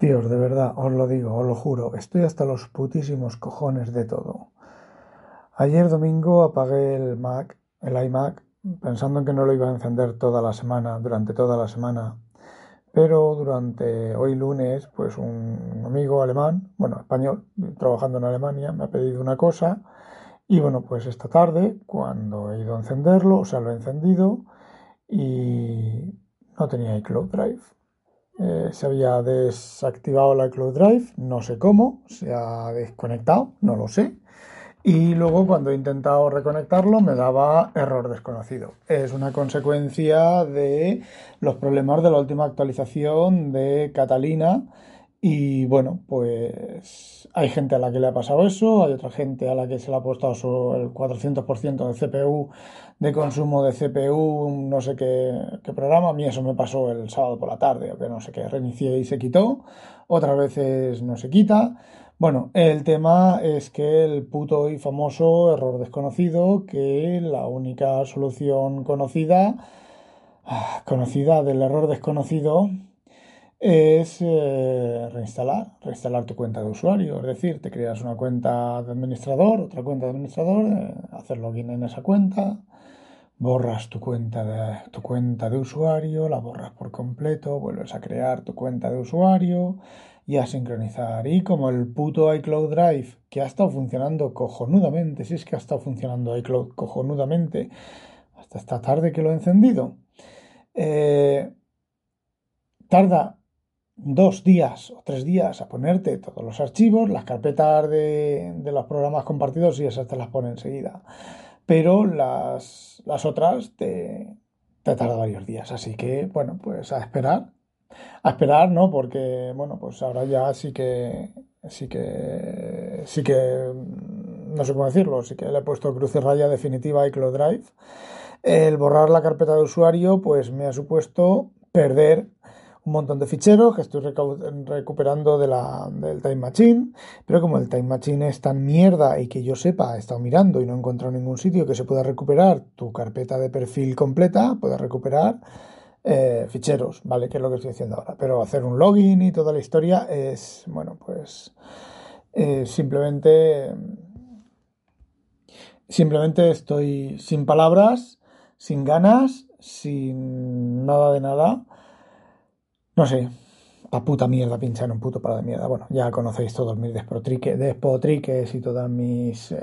Dios, de verdad, os lo digo, os lo juro, estoy hasta los putísimos cojones de todo. Ayer domingo apagué el Mac, el iMac, pensando en que no lo iba a encender toda la semana, durante toda la semana. Pero durante hoy lunes, pues un amigo alemán, bueno, español, trabajando en Alemania, me ha pedido una cosa. Y bueno, pues esta tarde, cuando he ido a encenderlo, o sea, lo he encendido y no tenía iCloud Drive. Eh, se había desactivado la Cloud Drive, no sé cómo, se ha desconectado, no lo sé. Y luego cuando he intentado reconectarlo me daba error desconocido. Es una consecuencia de los problemas de la última actualización de Catalina y bueno, pues hay gente a la que le ha pasado eso, hay otra gente a la que se le ha puesto el 400% de CPU, de consumo de CPU, no sé qué, qué, programa. A mí eso me pasó el sábado por la tarde, o que no sé qué, reinicié y se quitó. Otras veces no se quita. Bueno, el tema es que el puto y famoso error desconocido, que la única solución conocida, ah, conocida del error desconocido, es eh, reinstalar, reinstalar tu cuenta de usuario. Es decir, te creas una cuenta de administrador, otra cuenta de administrador, eh, hacer login en esa cuenta, borras tu cuenta, de, tu cuenta de usuario, la borras por completo, vuelves a crear tu cuenta de usuario y a sincronizar. Y como el puto iCloud Drive, que ha estado funcionando cojonudamente, si es que ha estado funcionando iCloud cojonudamente, hasta esta tarde que lo he encendido, eh, tarda dos días o tres días a ponerte todos los archivos, las carpetas de, los programas compartidos y esas te las pone enseguida. Pero las, las otras te, te tarda varios días. Así que, bueno, pues a esperar. A esperar, ¿no? Porque, bueno, pues ahora ya sí que, sí que, sí que, no sé cómo decirlo, sí que le he puesto cruz y raya definitiva a iCloud Drive. El borrar la carpeta de usuario, pues me ha supuesto perder un montón de ficheros que estoy recuperando de la, del Time Machine, pero como el Time Machine es tan mierda y que yo sepa, he estado mirando y no he encontrado ningún sitio que se pueda recuperar tu carpeta de perfil completa, puedes recuperar eh, ficheros, ¿vale? Que es lo que estoy haciendo ahora. Pero hacer un login y toda la historia es, bueno, pues eh, simplemente... Simplemente estoy sin palabras, sin ganas, sin nada de nada no sé, a puta mierda pinchar un puto para de mierda. Bueno, ya conocéis todos mis despotriques y todas mis, eh,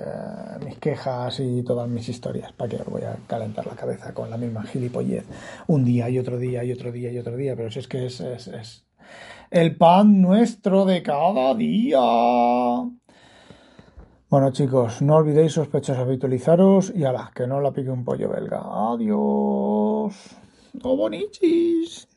mis quejas y todas mis historias. ¿Para qué os voy a calentar la cabeza con la misma gilipollez? Un día y otro día y otro día y otro día. Pero si es que es, es, el pan nuestro de cada día. Bueno chicos, no olvidéis sospechosos habitualizaros y ala, que no la pique un pollo belga. Adiós. ¡Oh, bonichis! ¿No te